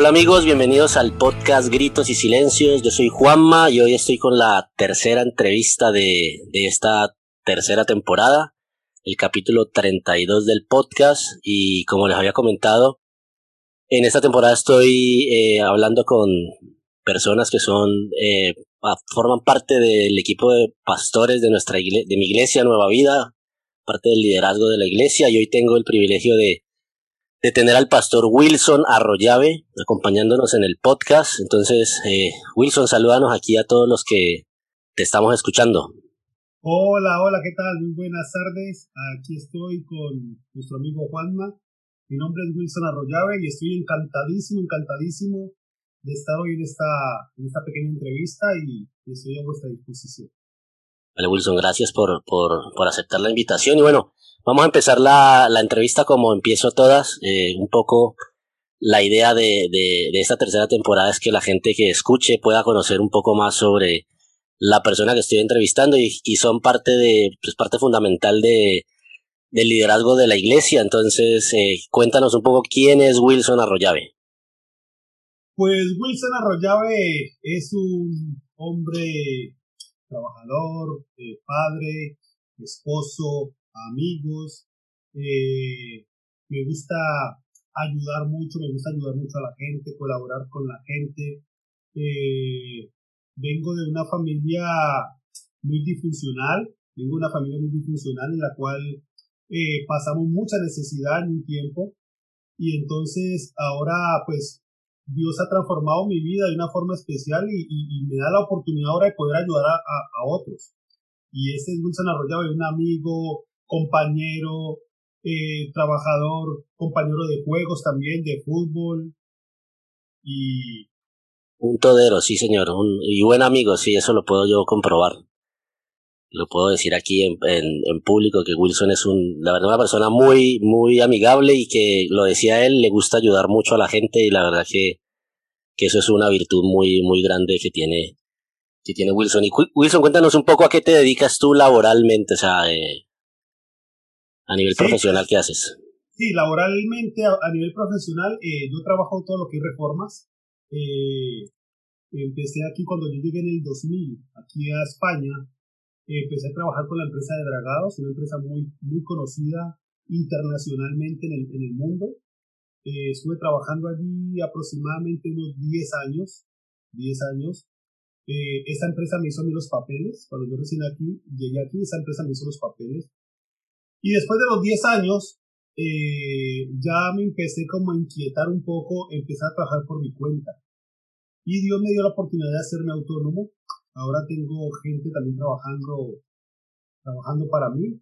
Hola amigos, bienvenidos al podcast Gritos y Silencios. Yo soy Juanma y hoy estoy con la tercera entrevista de, esta tercera temporada, el capítulo 32 del podcast y como les había comentado, en esta temporada estoy eh, hablando con personas que son eh, forman parte del equipo de pastores de nuestra de mi iglesia Nueva Vida, parte del liderazgo de la iglesia y hoy tengo el privilegio de de tener al pastor Wilson Arroyave acompañándonos en el podcast. Entonces, eh, Wilson, salúdanos aquí a todos los que te estamos escuchando. Hola, hola, ¿qué tal? Muy buenas tardes. Aquí estoy con nuestro amigo Juanma. Mi nombre es Wilson Arroyave y estoy encantadísimo, encantadísimo de estar hoy en esta, en esta pequeña entrevista y, estoy a vuestra disposición. Vale, Wilson, gracias por, por, por aceptar la invitación. Y bueno, Vamos a empezar la, la entrevista como empiezo todas, eh, un poco la idea de, de, esta tercera temporada es que la gente que escuche pueda conocer un poco más sobre la persona que estoy entrevistando y, y son parte de, pues parte fundamental de, del liderazgo de la iglesia. Entonces, eh, cuéntanos un poco quién es Wilson Arroyave. Pues Wilson Arroyave es un hombre trabajador, eh, padre, esposo, amigos. Eh, me gusta ayudar mucho, me gusta ayudar mucho a la gente, colaborar con la gente. Eh, vengo de una familia muy disfuncional, vengo de una familia muy disfuncional en la cual eh, pasamos mucha necesidad en un tiempo y entonces ahora pues Dios ha transformado mi vida de una forma especial y, me da la oportunidad ahora de poder ayudar a, otros. Y este es Wilson Arroyave, un amigo, compañero, eh, trabajador, compañero de juegos también, de fútbol. Y. Un todero, sí, señor. y buen amigo, sí, eso lo puedo yo comprobar. Lo puedo decir aquí en, en, público que Wilson es un, la verdad, una persona muy, muy amigable y que lo decía él, le gusta ayudar mucho a la gente y la verdad que, que eso es una virtud muy, muy grande que tiene, que tiene Wilson. Y Wilson, cuéntanos un poco a qué te dedicas tú laboralmente, o sea, eh, a nivel profesional, ¿qué haces? Sí, laboralmente, a, nivel profesional, eh, yo trabajo todo lo que es reformas. Eh, empecé aquí cuando yo llegué en el 2000, aquí a España. empecé a trabajar con la empresa de Dragados, una empresa muy, muy conocida internacionalmente en el, en el mundo. Eh, estuve trabajando allí aproximadamente unos 10 años, 10 años. Eh, esa empresa me hizo a mí los papeles. Cuando yo recién aquí, llegué aquí, esa empresa me hizo los papeles. Y después de los 10 años, eh, ya me empecé como a inquietar un poco, empecé a trabajar por mi cuenta. Y Dios me dio la oportunidad de hacerme autónomo. Ahora tengo gente también trabajando, trabajando para mí.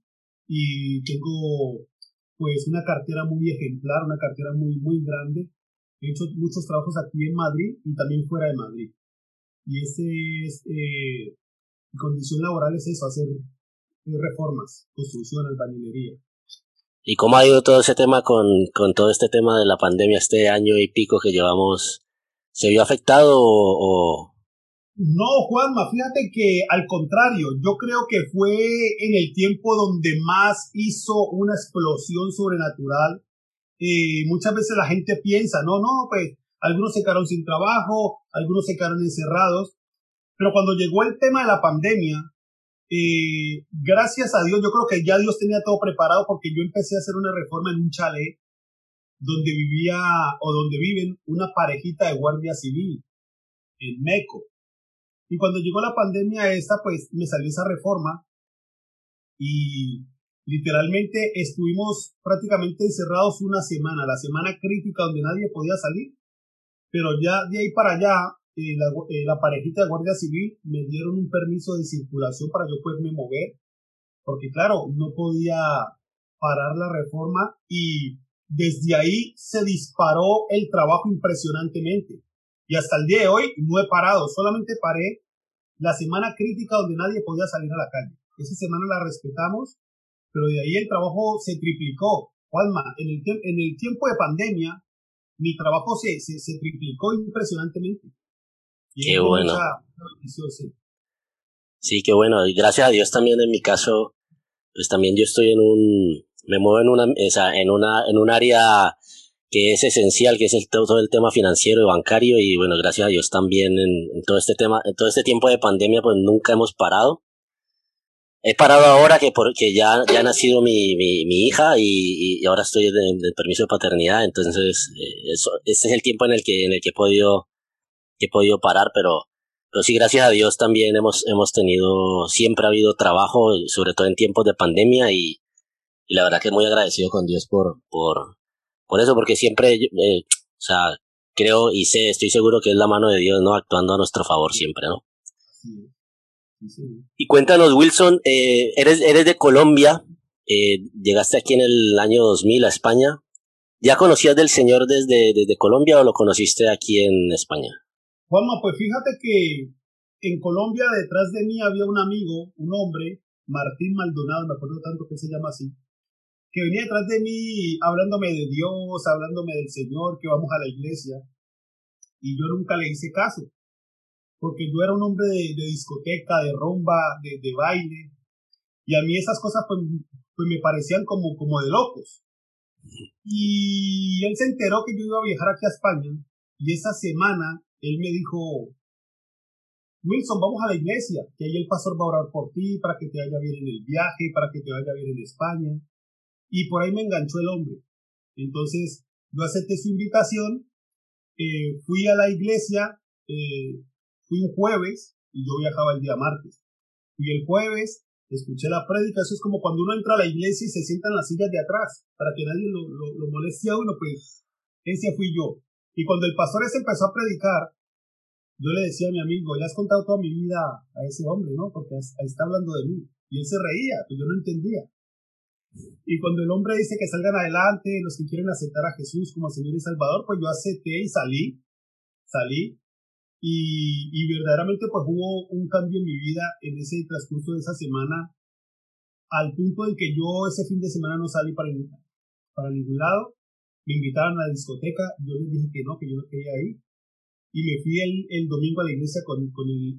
Y tengo pues una cartera muy ejemplar, una cartera muy, muy grande. He hecho muchos trabajos aquí en Madrid y también fuera de Madrid. Y ese es, eh, mi condición laboral es eso, hacer reformas, construcción, albañilería. ¿Y cómo ha ido todo ese tema con, con todo este tema de la pandemia, este año y pico que llevamos? ¿Se vio afectado o, No, Juanma, fíjate que al contrario, yo creo que fue en el tiempo donde más hizo una explosión sobrenatural. Eh, muchas veces la gente piensa, no, no, pues algunos se quedaron sin trabajo, algunos se quedaron encerrados, pero cuando llegó el tema de la pandemia, gracias a Dios, yo creo que ya Dios tenía todo preparado porque yo empecé a hacer una reforma en un chalet donde vivía o donde viven una parejita de guardia civil en Meco. Y cuando llegó la pandemia esta, pues me salió esa reforma y literalmente estuvimos prácticamente encerrados una semana, la semana crítica donde nadie podía salir, pero ya de ahí para allá la, eh, la, parejita de Guardia Civil me dieron un permiso de circulación para yo poderme mover, porque claro, no podía parar la reforma y desde ahí se disparó el trabajo impresionantemente. Y hasta el día de hoy no he parado, solamente paré la semana crítica donde nadie podía salir a la calle. Esa semana la respetamos, pero de ahí el trabajo se triplicó. Juanma, en el, en el tiempo de pandemia, mi trabajo se, se, se triplicó impresionantemente. Qué bueno. sí. qué bueno. Y gracias a Dios también en mi caso, pues también yo estoy en un, me muevo en una, en una, en un área que es esencial, que es el, todo el tema financiero y bancario y bueno, gracias a Dios también en, todo este tema, en todo este tiempo de pandemia pues nunca hemos parado. He parado ahora que porque ya, ya ha nacido mi, mi, mi hija y, y, ahora estoy en el permiso de paternidad, entonces eh, eso, este es el tiempo en el que, en el que he podido, que he podido parar, pero, pero sí, gracias a Dios también hemos, hemos tenido, siempre ha habido trabajo, sobre todo en tiempos de pandemia y, y la verdad que muy agradecido con Dios por, por, por eso, porque siempre, eh, o sea, creo y sé, estoy seguro que es la mano de Dios, ¿no? Actuando a nuestro favor siempre, ¿no? Y cuéntanos, Wilson, eh, eres, eres de Colombia, eh, llegaste aquí en el año 2000 a España. ¿Ya conocías del Señor desde, desde Colombia o lo conociste aquí en España? Juanma, pues fíjate que en Colombia detrás de mí había un amigo, un hombre, Martín Maldonado, me acuerdo tanto que se llama así, que venía detrás de mí hablándome de Dios, hablándome del Señor, que vamos a la iglesia. Y yo nunca le hice caso, porque yo era un hombre de, discoteca, de rumba, de, baile. Y a mí esas cosas pues, pues, me parecían como, como de locos. Y él se enteró que yo iba a viajar aquí a España. Y esa semana él me dijo, Wilson, vamos a la iglesia, que ahí el pastor va a orar por ti, para que te vaya bien en el viaje, para que te vaya bien en España. Y por ahí me enganchó el hombre. Entonces, yo acepté su invitación, eh, fui a la iglesia, eh, fui un jueves y yo viajaba el día martes. Fui el jueves, escuché la prédica, eso es como cuando uno entra a la iglesia y se sienta en las sillas de atrás, para que nadie lo, lo, moleste a uno, pues ese fui yo. Y cuando el pastor ese empezó a predicar, yo le decía a mi amigo, le has contado toda mi vida a ese hombre, ¿no? Porque está hablando de mí. Y él se reía, pues yo no entendía. Y cuando el hombre dice que salgan adelante, los que quieren aceptar a Jesús como Señor y Salvador, pues yo acepté y salí, salí. Y, y verdaderamente pues hubo un cambio en mi vida en ese transcurso de esa semana, al punto en que yo ese fin de semana no salí para, para ningún lado. Me invitaron a la discoteca, yo les dije que no, que yo no quería ir. Y me fui el, el domingo a la iglesia con, con, el,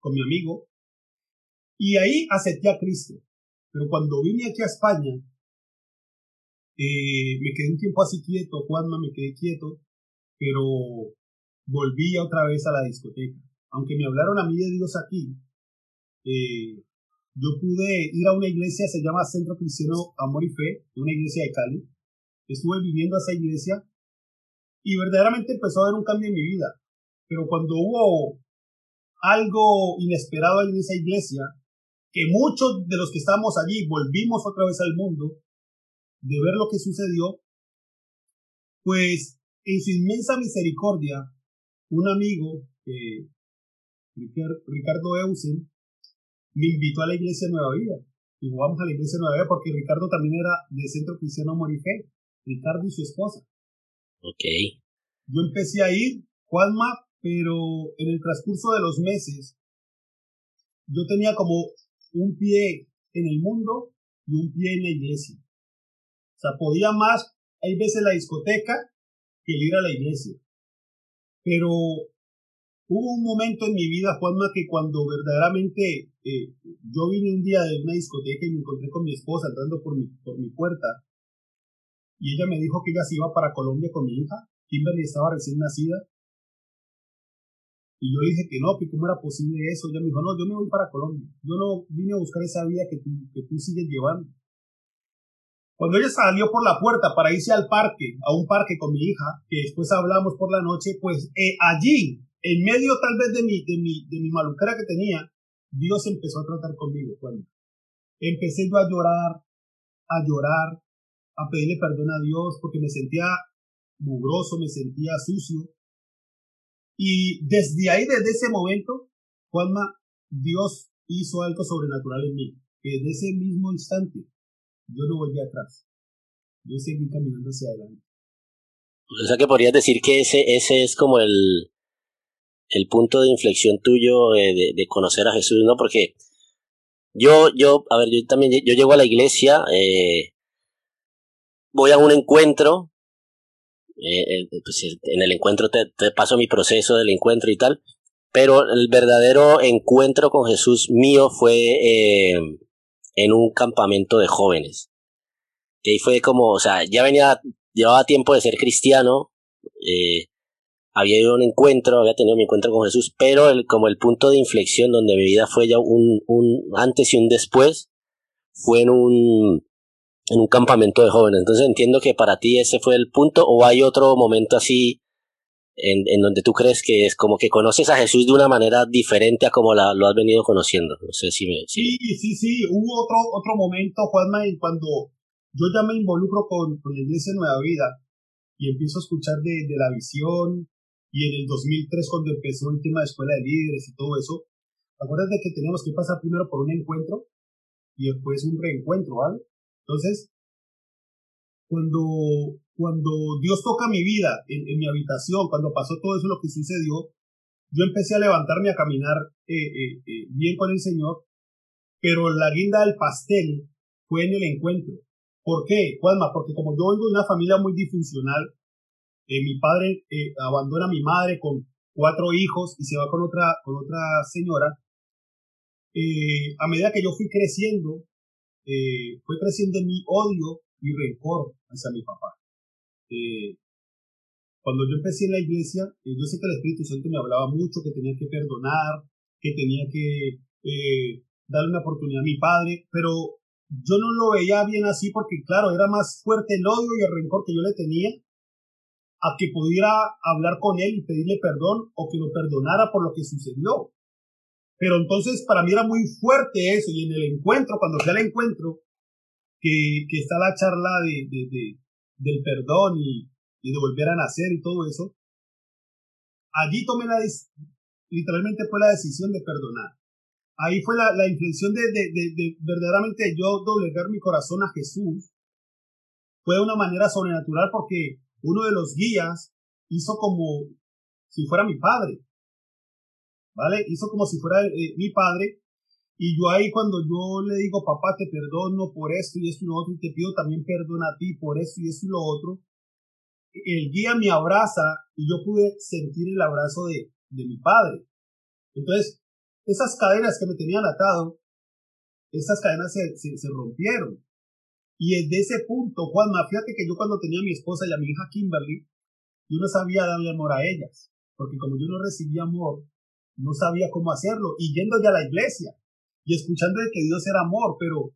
con mi amigo. Y ahí acepté a Cristo. Pero cuando vine aquí a España, eh, me quedé un tiempo así quieto, Juanma, me quedé quieto, pero volví otra vez a la discoteca. Aunque me hablaron a mí de Dios aquí, eh, yo pude ir a una iglesia, se llama Centro Cristiano Amor y Fe, una iglesia de Cali. Estuve viviendo a esa iglesia y verdaderamente empezó a haber un cambio en mi vida. Pero cuando hubo algo inesperado en esa iglesia, que muchos de los que estábamos allí volvimos otra vez al mundo, de ver lo que sucedió, pues en su inmensa misericordia, un amigo, eh, Ricardo Eusen, me invitó a la iglesia Nueva Vida. Digo, vamos a la iglesia Nueva Vida porque Ricardo también era de Centro Cristiano Morifé, Ricardo y su esposa. Ok. Yo empecé a ir, Juanma, pero en el transcurso de los meses, yo tenía como un pie en el mundo y un pie en la iglesia. O sea, podía más, hay veces la discoteca que el ir a la iglesia. Pero hubo un momento en mi vida, Juanma, que cuando verdaderamente eh, yo vine un día de una discoteca y me encontré con mi esposa entrando por mi, por mi puerta, y ella me dijo que ella se iba para Colombia con mi hija, Kimberly estaba recién nacida, y yo le dije que no, que cómo era posible eso. Ella me dijo, no, yo me voy para Colombia. Yo no vine a buscar esa vida que tú, que tú sigues llevando. Cuando ella salió por la puerta para irse al parque, a un parque con mi hija, que después hablamos por la noche, pues eh, allí, en medio tal vez de mi, de mi, de mi maluquera que tenía, Dios empezó a tratar conmigo. Cuando empecé yo a llorar, a llorar, a pedirle perdón a Dios porque me sentía mugroso, me sentía sucio, y desde ahí, desde ese momento, Juanma, Dios hizo algo sobrenatural en mí, que desde ese mismo instante yo no volví atrás. Yo seguí caminando hacia adelante. O sea que podrías decir que ese, ese es como el, el punto de inflexión tuyo de, de, conocer a Jesús, ¿no? Porque yo, yo, a ver, yo también, yo llego a la iglesia, eh, voy a un encuentro, eh, eh, pues, en el encuentro te, paso mi proceso del encuentro y tal, pero el verdadero encuentro con Jesús mío fue eh, en un campamento de jóvenes. Ahí fue como, o sea, ya venía llevaba tiempo de ser cristiano, eh, había ido a un encuentro, había tenido mi encuentro con Jesús, pero como el punto de inflexión donde mi vida fue ya un antes y un después, fue en un, en un campamento de jóvenes. Entonces entiendo que para ti ese fue el punto o hay otro momento así en, en donde tú crees que es como que conoces a Jesús de una manera diferente a como la, lo has venido conociendo. Sí, sí, sí. Hubo otro, otro momento, Juanma, cuando yo ya me involucro con, con la Iglesia Nueva Vida y empiezo a escuchar de, de la visión y en el 2003 cuando empezó el tema de escuela de líderes y todo eso, acuérdate que teníamos que pasar primero por un encuentro y después un reencuentro, ¿vale? Entonces, cuando, cuando Dios toca mi vida en, mi habitación, cuando pasó todo eso lo que sucedió, yo empecé a levantarme a caminar eh, eh, eh, bien con el Señor, pero la guinda del pastel fue en el encuentro. ¿Por qué, Juanma? Porque como yo vengo de una familia muy disfuncional, mi padre abandona a mi madre con cuatro hijos y se va con otra, con otra señora, a medida que yo fui creciendo, fue creciendo mi odio y rencor hacia mi papá. Eh, cuando yo empecé en la iglesia, eh, yo sé que el Espíritu Santo me hablaba mucho, que tenía que perdonar, que tenía que eh, darle una oportunidad a mi padre, pero yo no lo veía bien así porque, claro, era más fuerte el odio y el rencor que yo le tenía a que pudiera hablar con él y pedirle perdón o que lo perdonara por lo que sucedió. Pero entonces para mí era muy fuerte eso y en el encuentro, cuando fui al encuentro, que, que está la charla de, de, de del perdón y, y, de volver a nacer y todo eso, allí tomé la, literalmente fue la decisión de perdonar. Ahí fue la, la inflexión de, de, de, verdaderamente yo doblegar mi corazón a Jesús. Fue de una manera sobrenatural porque uno de los guías hizo como si fuera mi padre. ¿Vale? Hizo como si fuera eh, mi padre y yo ahí cuando yo le digo, papá, te perdono por esto y esto y lo otro, y te pido también perdón a ti por esto y esto y lo otro, el guía me abraza y yo pude sentir el abrazo de, de mi padre. Entonces, esas cadenas que me tenían atado, esas cadenas se, se, rompieron. Y desde ese punto, Juanma, fíjate que yo cuando tenía a mi esposa y a mi hija Kimberly, yo no sabía darle amor a ellas, porque como yo no recibía amor, no sabía cómo hacerlo. Y yendo ya a la iglesia, y escuchando de que Dios era amor, pero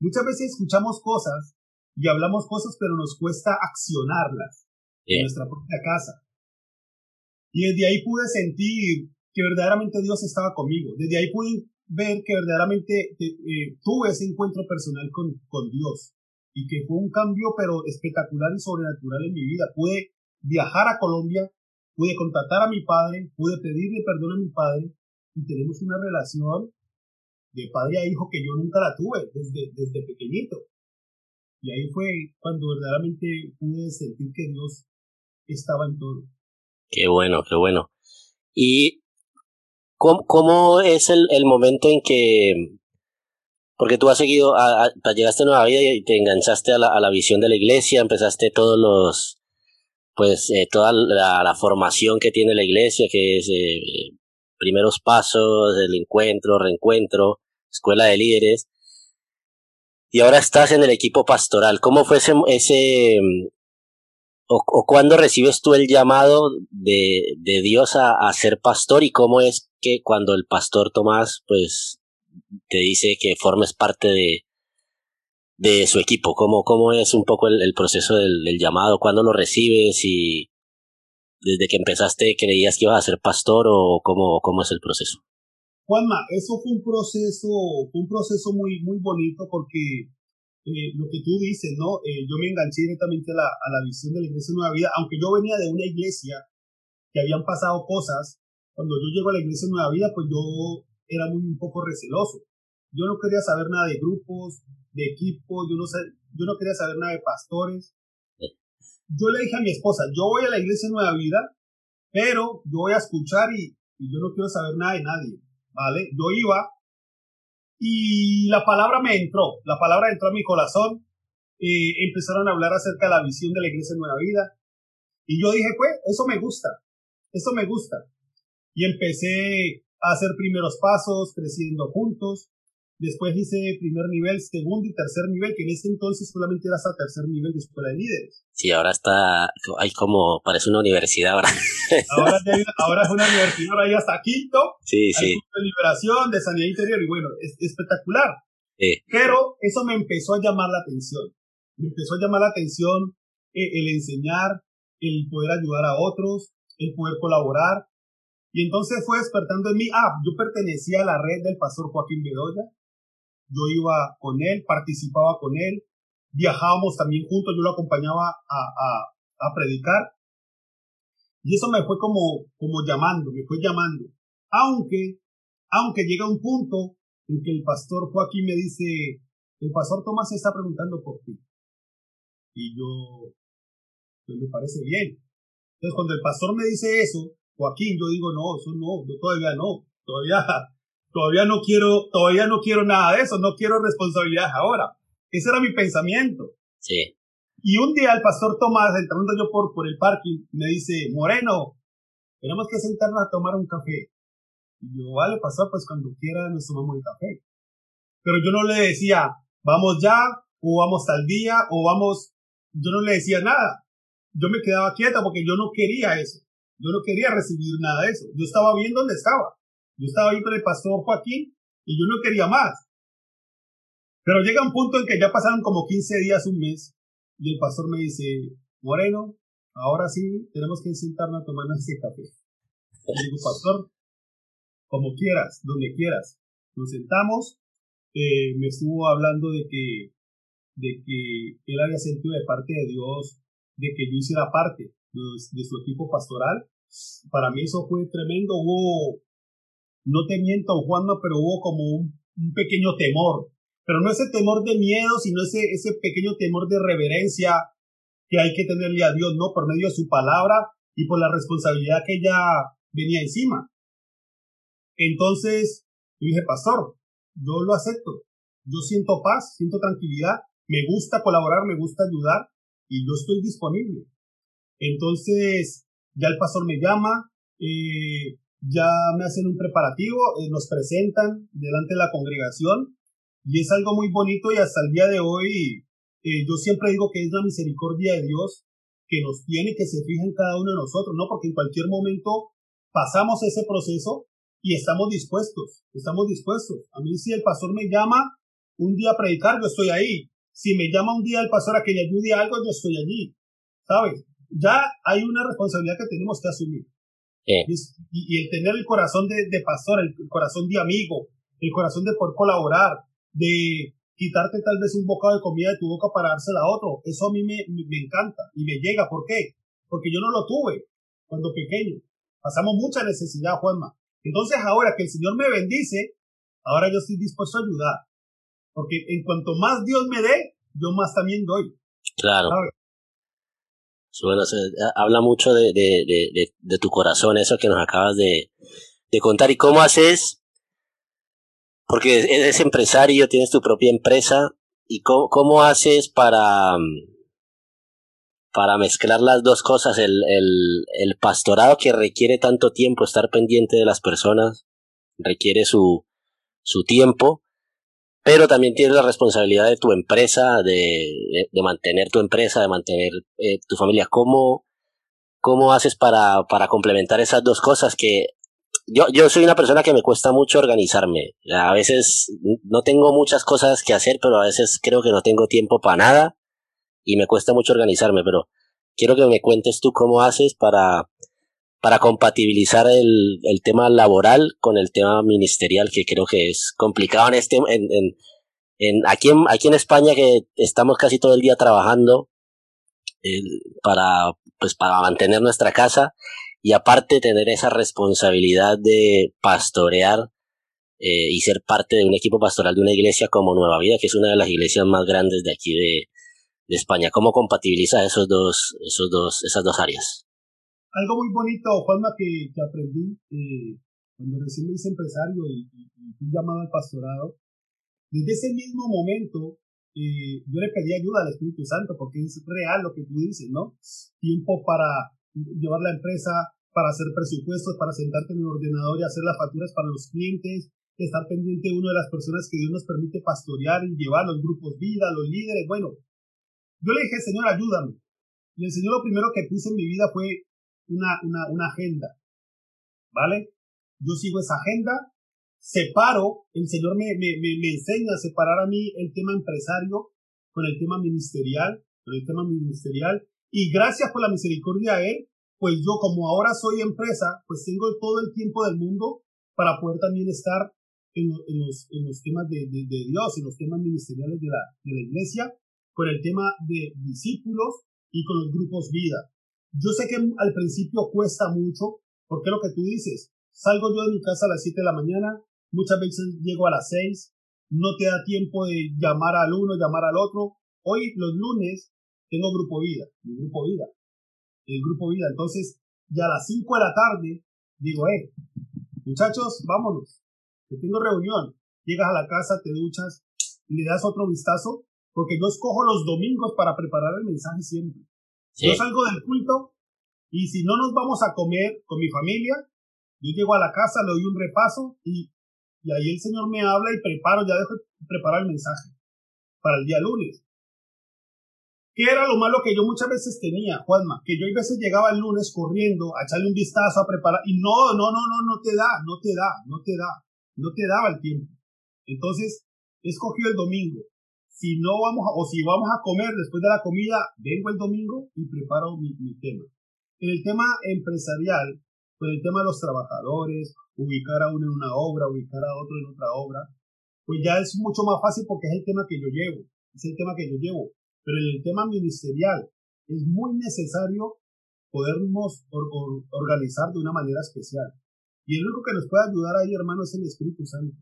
muchas veces escuchamos cosas y hablamos cosas, pero nos cuesta accionarlas en nuestra propia casa. Y desde ahí pude sentir que verdaderamente Dios estaba conmigo. Desde ahí pude ver que verdaderamente eh, tuve ese encuentro personal con, con Dios y que fue un cambio pero espectacular y sobrenatural en mi vida. Pude viajar a Colombia, pude contactar a mi padre, pude pedirle perdón a mi padre y tenemos una relación de padre a hijo que yo nunca la tuve desde, desde pequeñito. Y ahí fue cuando verdaderamente pude sentir que Dios estaba en todo. Qué bueno, qué bueno. ¿Y cómo, cómo es el, el, momento en que, porque tú has seguido, a, llegaste a Nueva Vida y te enganchaste a la, a la visión de la iglesia, empezaste todos los, pues eh, toda la, la, formación que tiene la iglesia, que es eh, primeros pasos, el encuentro, reencuentro, escuela de líderes. Y ahora estás en el equipo pastoral. ¿Cómo fue ese, ese o, cuándo recibes tú el llamado de, de Dios a, a, ser pastor y cómo es que cuando el pastor Tomás, pues, te dice que formes parte de, de su equipo? ¿Cómo, cómo es un poco el, proceso del, llamado? ¿Cuándo lo recibes? ¿Y desde que empezaste creías que ibas a ser pastor o cómo, cómo es el proceso? Juanma, eso fue un proceso, un proceso muy, muy bonito porque eh, lo que tú dices, ¿no? Eh, yo me enganché directamente a la, a la visión de la Iglesia Nueva Vida, aunque yo venía de una iglesia que habían pasado cosas, cuando yo llego a la Iglesia Nueva Vida, pues yo era muy un poco receloso. Yo no quería saber nada de grupos, de equipos, yo no, yo no quería saber nada de pastores yo le dije a mi esposa, yo voy a la iglesia Nueva Vida, pero yo voy a escuchar y, yo no quiero saber nada de nadie, ¿vale? Yo iba y la palabra me entró, la palabra entró a mi corazón, eh, empezaron a hablar acerca de la visión de la iglesia Nueva Vida y yo dije, pues, eso me gusta, eso me gusta. Y empecé a hacer primeros pasos, creciendo juntos. Después hice primer nivel, segundo y tercer nivel, que en ese entonces solamente era hasta tercer nivel de escuela de líderes. Sí, ahora está, hay como, parece una universidad ahora. Ahora, ahora es una universidad, ahora ya hasta quinto. Sí, sí. De liberación, de sanidad interior, y bueno, es espectacular. Pero eso me empezó a llamar la atención. Me empezó a llamar la atención eh, el enseñar, el poder ayudar a otros, el poder colaborar. Y entonces fue despertando en mí, ah, yo pertenecía a la red del pastor Joaquín Bedoya, yo iba con él, participaba con él, viajábamos también juntos, yo lo acompañaba a, a, a predicar. Y eso me fue como, como llamando, me fue llamando. Aunque, aunque llega un punto en que el pastor Joaquín me dice, el pastor Tomás se está preguntando por ti. Y yo, pues me parece bien. Entonces cuando el pastor me dice eso, Joaquín, yo digo, no, eso no, yo todavía no, todavía todavía no quiero, todavía no quiero nada de eso, no quiero responsabilidades ahora. Ese era mi pensamiento. Sí. Y un día el pastor Tomás, entrando yo por, por el parking, me dice, Moreno, tenemos que sentarnos a tomar un café. Y yo, vale, pastor, pues cuando quiera nos tomamos el café. Pero yo no le decía, vamos ya, o vamos tal día, o vamos, yo no le decía nada. Yo me quedaba quieta porque yo no quería eso. Yo no quería recibir nada de eso. Yo estaba bien donde estaba. Yo estaba ahí con el pastor Joaquín y yo no quería más. Pero llega un punto en que ya pasaron como 15 días, un mes, y el pastor me dice, Moreno, ahora sí tenemos que sentarnos a tomarnos ese café. Y digo, pastor, como quieras, donde quieras. Nos sentamos, eh, me estuvo hablando de que, de que él había sentido de parte de Dios de que yo hiciera parte de, de su equipo pastoral. Para mí eso fue tremendo. Hubo no te miento, Juanma, pero hubo como un, pequeño temor. Pero no ese temor de miedo, sino ese, ese pequeño temor de reverencia que hay que tenerle a Dios, ¿no? Por medio de su palabra y por la responsabilidad que ya venía encima. Entonces, yo dije, pastor, yo lo acepto. Yo siento paz, siento tranquilidad, me gusta colaborar, me gusta ayudar y yo estoy disponible. Entonces, ya el pastor me llama, eh, ya me hacen un preparativo, eh, nos presentan delante de la congregación y es algo muy bonito y hasta el día de hoy eh, yo siempre digo que es la misericordia de Dios que nos tiene, que se fija en cada uno de nosotros, ¿no? Porque en cualquier momento pasamos ese proceso y estamos dispuestos, estamos dispuestos. A mí si el pastor me llama un día a predicar, yo estoy ahí. Si me llama un día el pastor a que le ayude algo, yo estoy allí. ¿Sabes? Ya hay una responsabilidad que tenemos que asumir. Y, el tener el corazón de, pastor, el, corazón de amigo, el corazón de poder colaborar, de quitarte tal vez un bocado de comida de tu boca para dársela a otro, eso a mí me, me encanta y me llega. ¿Por qué? Porque yo no lo tuve cuando pequeño. Pasamos mucha necesidad, Juanma. Entonces ahora que el Señor me bendice, ahora yo estoy dispuesto a ayudar. Porque en cuanto más Dios me dé, yo más también doy. Claro. Bueno, habla mucho de, de, de, de, tu corazón, eso que nos acabas de, de contar. ¿Y cómo haces? Porque eres empresario, tienes tu propia empresa. ¿Y cómo, cómo haces para, para mezclar las dos cosas? El, el, el pastorado que requiere tanto tiempo, estar pendiente de las personas, requiere su, su tiempo pero también tienes la responsabilidad de tu empresa, de, de, mantener tu empresa, de mantener eh, tu familia. ¿Cómo, cómo haces para, para complementar esas dos cosas que yo, yo soy una persona que me cuesta mucho organizarme. A veces no tengo muchas cosas que hacer, pero a veces creo que no tengo tiempo para nada y me cuesta mucho organizarme, pero quiero que me cuentes tú cómo haces para, para compatibilizar el, el, tema laboral con el tema ministerial, que creo que es complicado en este, en, en, en aquí, en, aquí en España que estamos casi todo el día trabajando para, pues para mantener nuestra casa y aparte tener esa responsabilidad de pastorear eh, y ser parte de un equipo pastoral de una iglesia como Nueva Vida, que es una de las iglesias más grandes de aquí de, de España. ¿Cómo compatibiliza esos dos, esos dos, esas dos áreas? Algo muy bonito, Juanma, que, que aprendí eh, cuando recién me hice empresario y, fui llamado al pastorado. Desde ese mismo momento, eh, yo le pedí ayuda al Espíritu Santo, porque es real lo que tú dices, ¿no? Tiempo para llevar la empresa, para hacer presupuestos, para sentarte en el ordenador y hacer las facturas para los clientes, estar pendiente una de las personas que Dios nos permite pastorear y llevar los grupos vida, los líderes. Bueno, yo le dije, Señor, ayúdame. Y el Señor lo primero que puse en mi vida fue una, una, agenda. ¿Vale? Yo sigo esa agenda, separo, el Señor me, me, me, enseña a separar a mí el tema empresario con el tema ministerial, con el tema ministerial, y gracias por la misericordia de Él, pues yo como ahora soy empresa, pues tengo todo el tiempo del mundo para poder también estar en, los, en los temas de, de, Dios, en los temas ministeriales de la, de la iglesia, con el tema de discípulos y con los grupos vida. Yo sé que al principio cuesta mucho, porque lo que tú dices, salgo yo de mi casa a las 7 de la mañana, muchas veces llego a las 6, no te da tiempo de llamar al uno, llamar al otro. Hoy, los lunes, tengo grupo vida, mi grupo vida, el grupo vida. Entonces, ya a las 5 de la tarde, digo, eh, muchachos, vámonos, que tengo reunión. Llegas a la casa, te duchas, le das otro vistazo, porque yo escojo los domingos para preparar el mensaje siempre. Yo salgo del culto y si no nos vamos a comer con mi familia, yo llego a la casa, le doy un repaso y, y ahí el Señor me habla y preparo, ya dejo preparar el mensaje para el día lunes. ¿Qué era lo malo que yo muchas veces tenía, Juanma? Que yo a veces llegaba el lunes corriendo a echarle un vistazo, a preparar, y no, no, no, no, no te da, no te da, no te da, no te daba el tiempo. Entonces, he escogido el domingo. Si no vamos a, o si vamos a comer después de la comida, vengo el domingo y preparo mi, mi tema. En el tema empresarial, con el tema de los trabajadores, ubicar a uno en una obra, ubicar a otro en otra obra, pues ya es mucho más fácil porque es el tema que yo llevo, es el tema que yo llevo. Pero en el tema ministerial es muy necesario podernos organizar de una manera especial. Y el único que nos puede ayudar ahí, hermano, es el Espíritu Santo.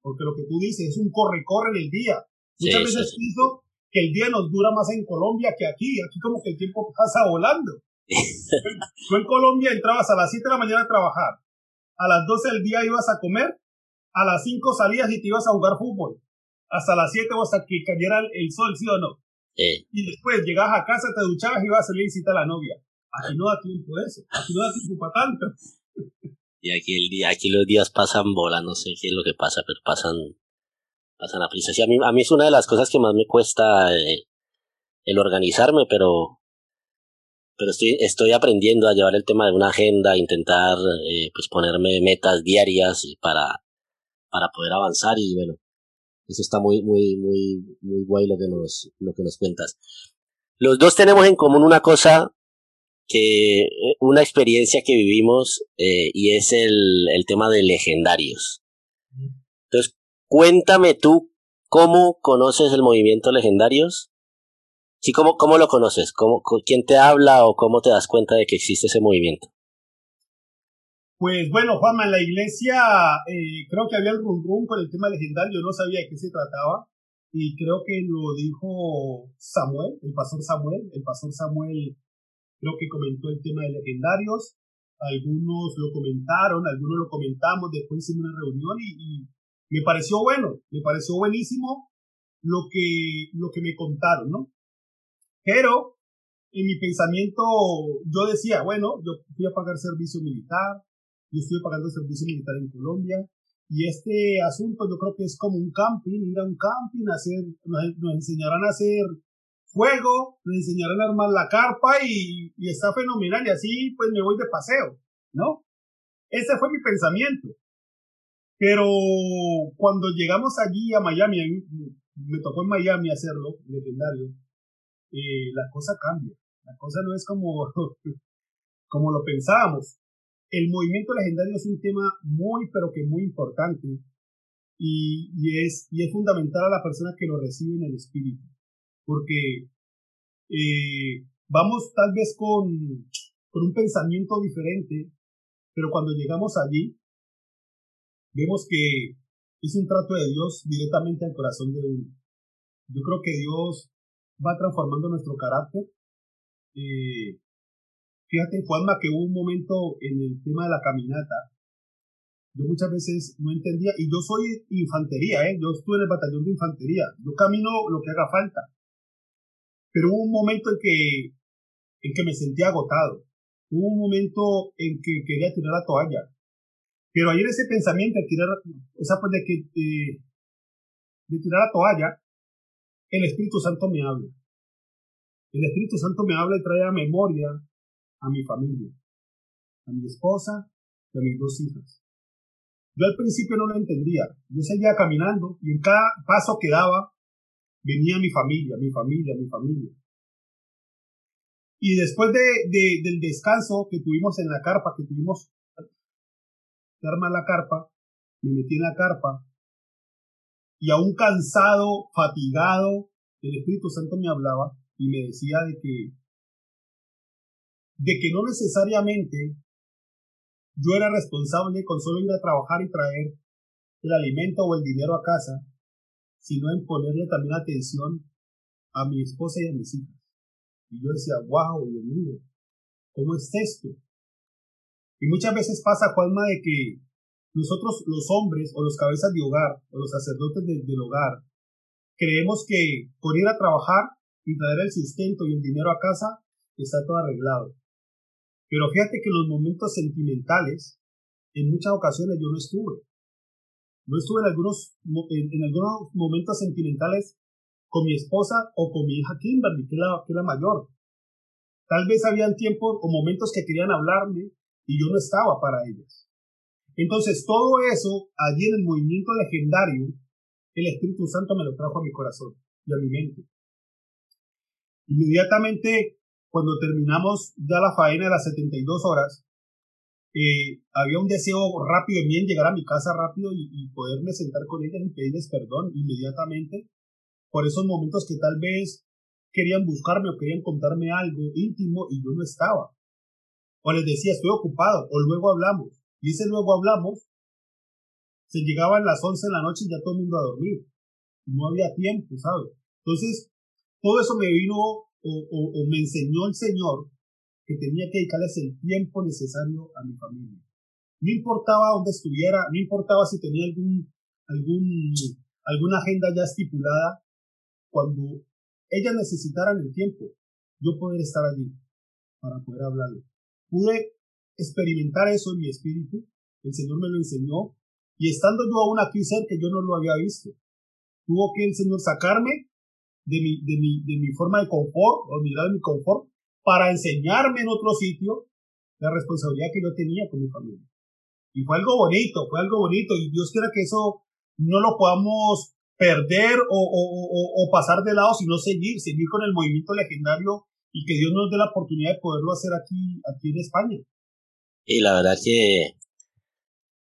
Porque lo que tú dices es un corre-corre en el día. Muchas veces pienso que el día nos dura más en Colombia que aquí. Aquí como que el tiempo pasa volando. tú en Colombia entrabas a las 7 de la mañana a trabajar. A las 12 del día ibas a comer. A las 5 salías y te ibas a jugar fútbol. Hasta las 7 o hasta que cayera el sol, ¿sí o no? Y después llegabas a casa, te duchabas y ibas a salir a visitar a la novia. Aquí no da tiempo de eso. Aquí no da tiempo para tanto. Y aquí el día, aquí los días pasan bola, no sé qué es lo que pasa, pero pasan, a prisa. a mí, a mí es una de las cosas que más me cuesta eh, el organizarme, pero, pero estoy, estoy aprendiendo a llevar el tema de una agenda, intentar eh, pues ponerme metas diarias para, para poder avanzar y bueno, eso está muy, muy, muy, muy guay lo que nos, lo que nos cuentas. Los dos tenemos en común una cosa que, eh, una experiencia que vivimos, eh, y es el, el tema de legendarios. Entonces, cuéntame tú cómo conoces el movimiento legendarios. Sí, ¿cómo, cómo lo conoces? ¿Cómo, ¿Quién te habla o cómo te das cuenta de que existe ese movimiento? Pues bueno, Juanma, en la iglesia eh, creo que había el rum rum con el tema legendario, yo no sabía de qué se trataba y creo que lo dijo Samuel, el pastor Samuel, el pastor Samuel creo que comentó el tema de legendarios, algunos lo comentaron, algunos lo comentamos, después hicimos una reunión y, y me pareció bueno, me pareció buenísimo lo que, lo que me contaron, ¿no? Pero en mi pensamiento yo decía, bueno, yo fui a pagar servicio militar, yo estuve pagando servicio militar en Colombia y este asunto yo creo que es como un camping, ir a un camping, hacer, nos, enseñarán a hacer fuego, nos enseñarán a armar la carpa y, y está fenomenal y así pues me voy de paseo, ¿no? Ese fue mi pensamiento. Pero cuando llegamos allí a Miami, me tocó en Miami hacerlo, legendario, eh, la cosa cambia. La cosa no es como, como lo pensábamos el movimiento legendario es un tema muy, pero que muy importante y, y, es, y es fundamental a la persona que lo recibe en el espíritu, porque eh, vamos tal vez con, con un pensamiento diferente, pero cuando llegamos allí, vemos que es un trato de Dios directamente al corazón de uno. Yo creo que Dios va transformando nuestro carácter. Eh, Fíjate, Juanma, que hubo un momento en el tema de la caminata. Yo muchas veces no entendía, y yo soy infantería, ¿eh? yo estuve en el batallón de infantería, yo camino lo que haga falta. Pero hubo un momento en que, en que me sentía agotado. Hubo un momento en que quería tirar la toalla. Pero ayer ese pensamiento de tirar, o sea, pues de que, eh, de tirar la toalla, el Espíritu Santo me habla. El Espíritu Santo me habla y trae a memoria a mi familia, a mi esposa y a mis dos hijas. Yo al principio no lo entendía. Yo seguía caminando y en cada paso que daba venía mi familia, mi familia, mi familia. Y después de, del descanso que tuvimos en la carpa, que tuvimos que armar la carpa, me metí en la carpa y aún cansado, fatigado, el Espíritu Santo me hablaba y me decía de que de que no necesariamente yo era responsable con solo ir a trabajar y traer el alimento o el dinero a casa, sino en ponerle también atención a mi esposa y a mis hijas. Y yo decía, wow, Dios mío, ¿cómo es esto? Y muchas veces pasa, Juanma, de que nosotros los hombres o los cabezas de hogar o los sacerdotes del hogar creemos que por ir a trabajar y traer el sustento y el dinero a casa está todo arreglado. Pero fíjate que los momentos sentimentales, en muchas ocasiones yo no estuve. No estuve en algunos, en, algunos momentos sentimentales con mi esposa o con mi hija Kimberly, que es, la, que es mayor. Tal vez habían tiempos o momentos que querían hablarme y yo no estaba para ellas. Entonces todo eso, allí en el movimiento legendario, el Espíritu Santo me lo trajo a mi corazón y a mi mente. Inmediatamente cuando terminamos ya la faena de las 72 horas, eh, había un deseo rápido en mí en llegar a mi casa rápido y, y, poderme sentar con ellas y pedirles perdón inmediatamente por esos momentos que tal vez querían buscarme o querían contarme algo íntimo y yo no estaba. O les decía, estoy ocupado, o luego hablamos. Y ese luego hablamos, se llegaban las 11 de la noche y ya todo el mundo a dormir. No había tiempo, ¿sabes? Entonces, todo eso me vino o, me enseñó el Señor que tenía que dedicarles el tiempo necesario a mi familia. No importaba dónde estuviera, no importaba si tenía algún, algún, alguna agenda ya estipulada, cuando ellas necesitaran el tiempo, yo poder estar allí para poder hablarlo. Pude experimentar eso en mi espíritu, el Señor me lo enseñó, y estando yo aún aquí cerca, yo no lo había visto. Tuvo que el Señor sacarme de mi, de mi, de mi forma de confort, o mirar de mi confort, para enseñarme en otro sitio la responsabilidad que yo tenía con mi familia. Y fue algo bonito, fue algo bonito, y Dios quiera que eso no lo podamos perder o, o, o, o pasar de lado, sino seguir, seguir con el movimiento legendario y que Dios nos dé la oportunidad de poderlo hacer aquí, aquí en España. Y la verdad que,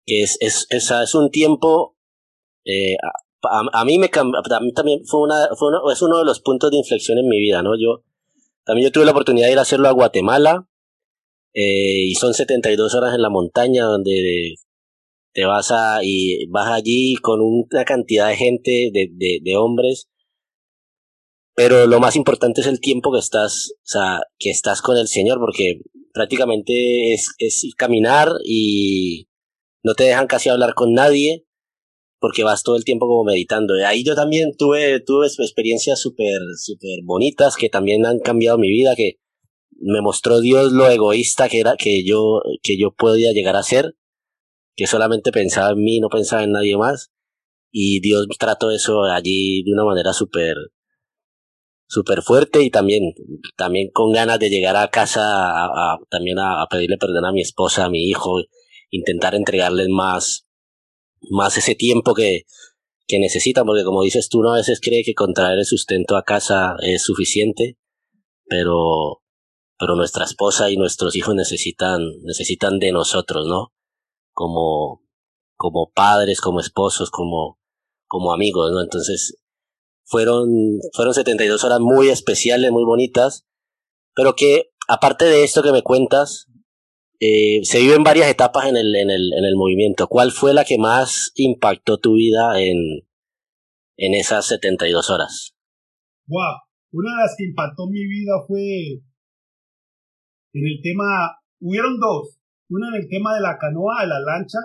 es, es, es, es un tiempo eh, a, mí me a mí también fue una, fue uno, es uno de los puntos de inflexión en mi vida, ¿no? Yo también yo tuve la oportunidad de ir a hacerlo a Guatemala eh, y son 72 horas en la montaña donde te vas a y vas allí con una cantidad de gente, de, de, de hombres, pero lo más importante es el tiempo que estás, o sea, que estás con el Señor, porque prácticamente es, es caminar y no te dejan casi hablar con nadie porque vas todo el tiempo como meditando. Ahí yo también tuve, tuve experiencias súper, súper bonitas que también han cambiado mi vida, que me mostró Dios lo egoísta que era, que yo, que yo podía llegar a ser, que solamente pensaba en mí, no pensaba en nadie más. Y Dios trató eso allí de una manera súper, súper fuerte y también, también con ganas de llegar a casa a, también a, a pedirle perdón a mi esposa, a mi hijo, intentar entregarles más, más ese tiempo que, que necesitan, porque como dices tú, no a veces cree que con traer el sustento a casa es suficiente, pero, pero nuestra esposa y nuestros hijos necesitan, necesitan de nosotros, ¿no? Como, como padres, como esposos, como, como amigos, ¿no? Entonces, fueron, fueron 72 horas muy especiales, muy bonitas, pero que, aparte de esto que me cuentas, eh, se viven varias etapas en el, en, el, en el movimiento. ¿Cuál fue la que más impactó tu vida en, en esas 72 horas? Wow, una de las que impactó mi vida fue en el tema, hubieron dos. Una en el tema de la canoa, de la lancha,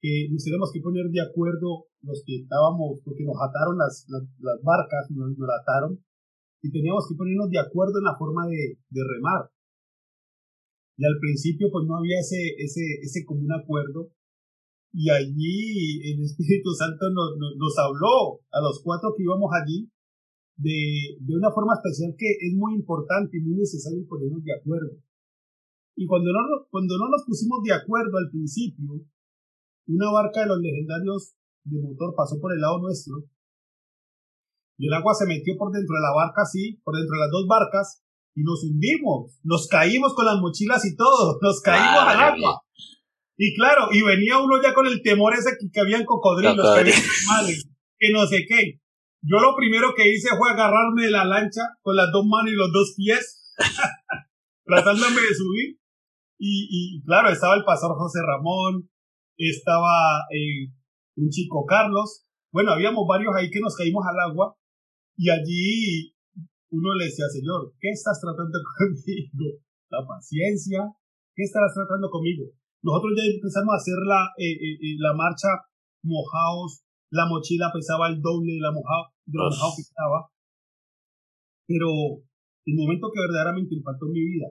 que nos tenemos que poner de acuerdo los que estábamos, porque nos ataron las, las, barcas, nos, nos ataron, y teníamos que ponernos de acuerdo en la forma de, de remar. Y al principio pues no había ese, ese, ese común acuerdo. y allí el Espíritu Santo nos, nos, habló a los cuatro que íbamos allí de, de, una forma especial que es muy importante y muy necesario ponernos de acuerdo. Y cuando no, cuando no nos pusimos de acuerdo al principio, una barca de los legendarios de motor pasó por el lado nuestro y el agua se metió por dentro de la barca, sí, por dentro de las dos barcas y nos hundimos, nos caímos con las mochilas y todo, nos caímos al agua. Y claro, y venía uno ya con el temor ese que, que habían cocodrilos, que habían que no sé qué. Yo lo primero que hice fue agarrarme de la lancha con las dos manos y los dos pies, tratándome de subir. Y, y claro, estaba el pastor José Ramón, estaba eh, un chico Carlos. Bueno, habíamos varios ahí que nos caímos al agua y allí uno le decía, Señor, ¿qué estás tratando conmigo? La paciencia, ¿qué estarás tratando conmigo? Nosotros ya empezamos a hacer la, eh, eh, la marcha mojados, la mochila pesaba el doble de la mojado, de lo mojado que estaba. Pero el momento que verdaderamente impactó mi vida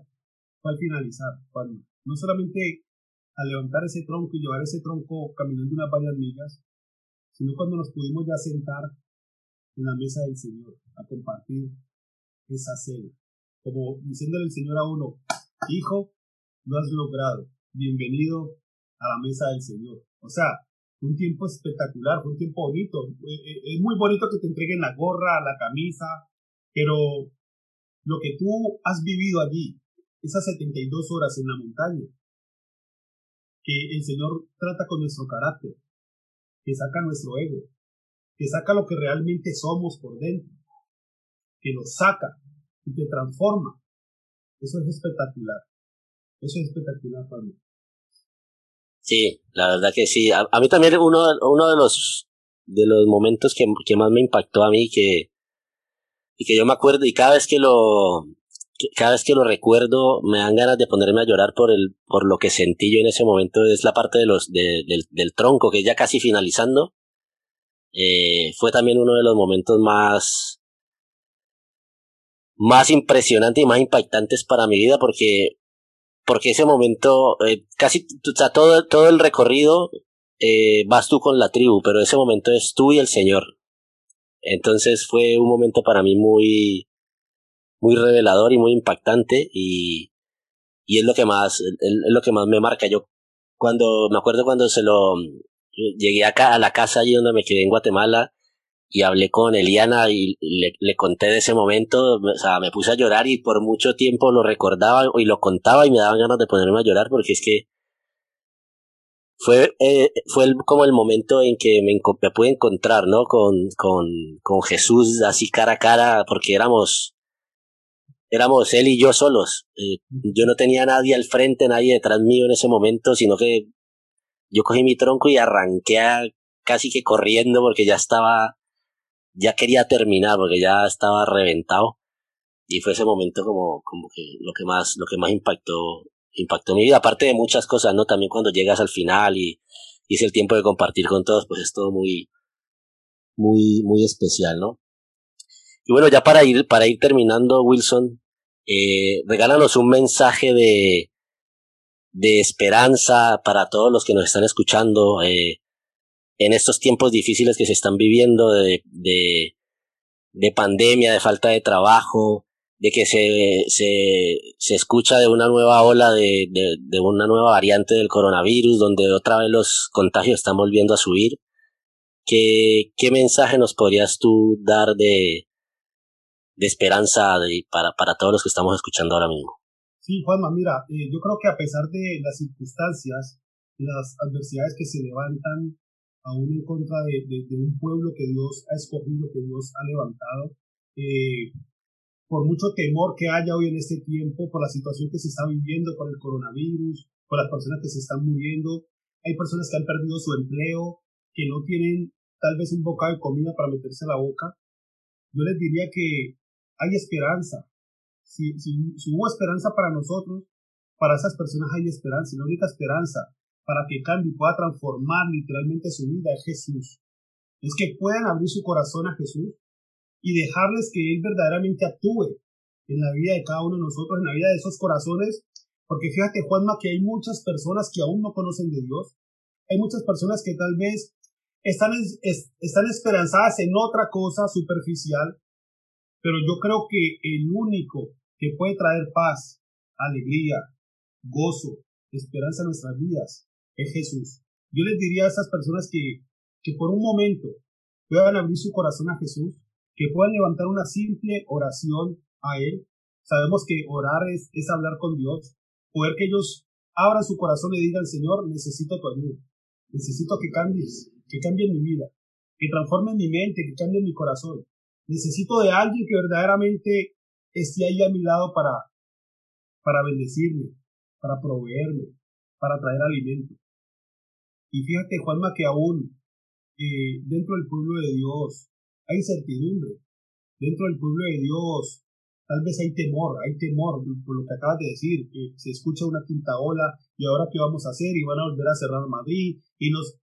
fue al finalizar, cuando no solamente a levantar ese tronco y llevar ese tronco caminando unas varias millas, sino cuando nos pudimos ya sentar en la mesa del Señor a compartir esa cena, como diciéndole el Señor a uno, hijo, lo has logrado, bienvenido a la mesa del Señor. O sea, un tiempo espectacular, un tiempo bonito. Eh, eh, es muy bonito que te entreguen la gorra, la camisa, pero lo que tú has vivido allí, esas 72 horas en la montaña, que el Señor trata con nuestro carácter, que saca nuestro ego, que saca lo que realmente somos por dentro, que lo saca y te transforma. Eso es espectacular. Eso es espectacular para mí. Sí, la verdad que sí. A, mí también uno, uno de los de los momentos que, que más me impactó a mí que y que yo me acuerdo y cada vez que lo cada vez que lo recuerdo me dan ganas de ponerme a llorar por el por lo que sentí yo en ese momento. Es la parte de los de, del, del tronco que ya casi finalizando eh, fue también uno de los momentos más más impresionantes y más impactantes para mi vida porque porque ese momento eh, casi o sea, todo todo el recorrido eh, vas tú con la tribu pero ese momento es tú y el señor. Entonces fue un momento para mí muy muy revelador y muy impactante y, y es lo que más, es, lo que más me marca. Yo cuando, me acuerdo cuando se lo, llegué acá a la casa allí donde me quedé en Guatemala y hablé con Eliana y le, le conté de ese momento, o sea, me puse a llorar y por mucho tiempo lo recordaba y lo contaba y me daban ganas de ponerme a llorar porque es que fue, eh, fue el, como el momento en que me, me pude encontrar, ¿no? Con, con, con Jesús así cara a cara, porque éramos, éramos él y yo solos. Eh, yo no tenía nadie al frente, nadie detrás mío en ese momento, sino que yo cogí mi tronco y arranqué casi que corriendo porque ya estaba, ya quería terminar porque ya estaba reventado. Y fue ese momento como, como que lo que más, lo que más impactó, impactó mi vida, aparte de muchas cosas, ¿no? También cuando llegas al final y, y es el tiempo de compartir con todos, pues es todo muy, muy, muy especial, ¿no? Y bueno, ya para ir, para ir terminando, Wilson, eh, regálanos un mensaje de, de esperanza para todos los que nos están escuchando eh, en estos tiempos difíciles que se están viviendo de, de, de pandemia, de falta de trabajo, de que se, se, se escucha de una nueva ola de, de, de, una nueva variante del coronavirus, donde otra vez los contagios están volviendo a subir. ¿Qué, qué mensaje nos podrías tú dar de, de esperanza de, para, para todos los que estamos escuchando ahora mismo. Sí, Juanma, mira, eh, yo creo que a pesar de las circunstancias las adversidades que se levantan aún en contra de, de, un pueblo que Dios ha escogido, que Dios ha levantado, eh, por mucho temor que haya hoy en este tiempo, por la situación que se está viviendo con el coronavirus, por las personas que se están muriendo, hay personas que han perdido su empleo, que no tienen tal vez un bocado de comida para meterse a la boca. Yo les diría que hay esperanza. Si, si, hubo esperanza para nosotros, para esas personas hay esperanza. Y la única esperanza para que cambie y pueda transformar literalmente su vida es Jesús. Es que puedan abrir su corazón a Jesús y dejarles que Él verdaderamente actúe en la vida de cada uno de nosotros, en la vida de esos corazones. Porque fíjate, Juanma, que hay muchas personas que aún no conocen de Dios. hay muchas personas que tal vez están, están esperanzadas en otra cosa superficial, pero yo creo que el único que puede traer paz, alegría, gozo, esperanza a nuestras vidas es Jesús. Yo les diría a esas personas que, que por un momento puedan abrir su corazón a Jesús, que puedan levantar una simple oración a Él. Sabemos que orar es, es hablar con Dios, poder que ellos abran su corazón y digan, Señor, necesito tu ayuda, necesito que cambies, que cambie mi vida, que transforme mi mente, que cambie mi corazón. Necesito de alguien que verdaderamente esté ahí a mi lado para, para bendecirme, para proveerme, para traer alimento. Y fíjate, Juanma, que aún eh, dentro del pueblo de Dios hay incertidumbre. Dentro del pueblo de Dios tal vez hay temor, hay temor por lo que acabas de decir, que se escucha una quinta ola y ahora qué vamos a hacer y van a volver a cerrar Madrid y nos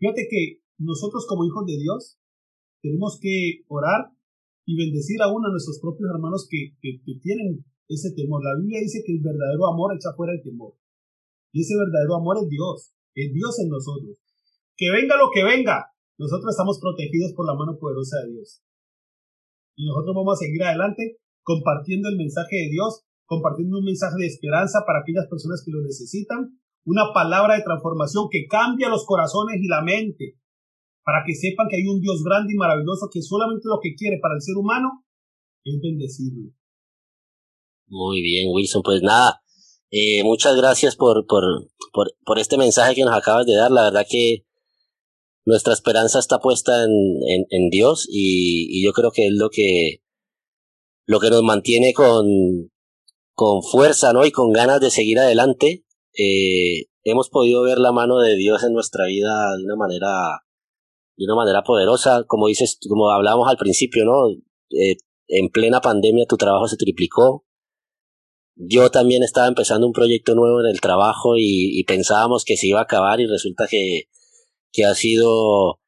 Fíjate que nosotros como hijos de Dios tenemos que orar y bendecir aún a nuestros propios hermanos que, que, tienen ese temor. La Biblia dice que el verdadero amor echa fuera el temor. Y ese verdadero amor es Dios, es Dios en nosotros. Que venga lo que venga, nosotros estamos protegidos por la mano poderosa de Dios. Y nosotros vamos a seguir adelante compartiendo el mensaje de Dios, compartiendo un mensaje de esperanza para aquellas personas que lo necesitan una palabra de transformación que cambia los corazones y la mente, para que sepan que hay un Dios grande y maravilloso que solamente lo que quiere para el ser humano es bendecirlo. Muy bien, Wilson, pues nada, eh, muchas gracias por, por, por, por, este mensaje que nos acabas de dar. La verdad que nuestra esperanza está puesta en, en, Dios y, y, yo creo que es lo que, lo que nos mantiene con, con fuerza ¿no? y con ganas de seguir adelante eh, hemos podido ver la mano de Dios en nuestra vida de una manera, de una manera poderosa, como dices, como hablábamos al principio, ¿no? Eh, en plena pandemia tu trabajo se triplicó. Yo también estaba empezando un proyecto nuevo en el trabajo y, pensábamos que se iba a acabar y resulta que, que ha sido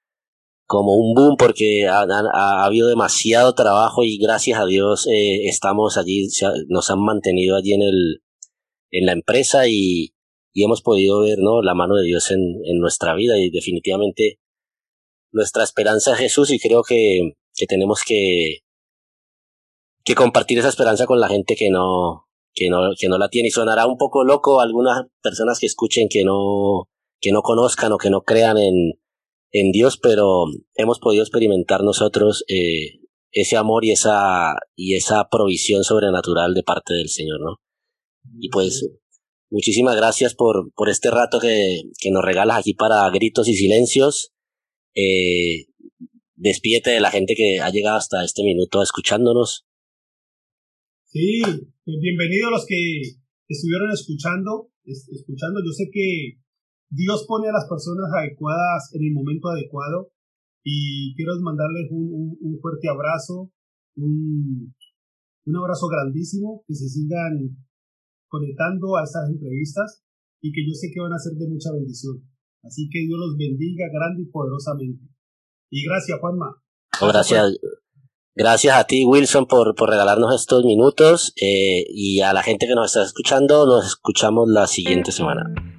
como un boom porque ha, ha, habido demasiado trabajo y gracias a Dios eh, estamos allí, nos han mantenido allí en el, en la empresa y, y hemos podido ver ¿no? la mano de Dios en, en, nuestra vida y definitivamente nuestra esperanza es Jesús y creo que, que tenemos que, que compartir esa esperanza con la gente que no, que no, que no la tiene y sonará un poco loco a algunas personas que escuchen que no, que no conozcan o que no crean en, en Dios, pero hemos podido experimentar nosotros eh, ese amor y esa, y esa provisión sobrenatural de parte del Señor, ¿no? Y pues muchísimas gracias por, por este rato que, que nos regalas aquí para gritos y silencios. Eh, despídete de la gente que ha llegado hasta este minuto escuchándonos. Sí, pues bienvenidos los que estuvieron escuchando, escuchando. Yo sé que Dios pone a las personas adecuadas en el momento adecuado y quiero mandarles un, un, fuerte abrazo, un, un abrazo grandísimo, que se sigan conectando a estas entrevistas y que yo sé que van a ser de mucha bendición. Así que Dios los bendiga grande y poderosamente. Y gracias, Juanma. Gracias. Gracias a ti, Wilson, por, por regalarnos estos minutos eh, y a la gente que nos está escuchando, nos escuchamos la siguiente semana.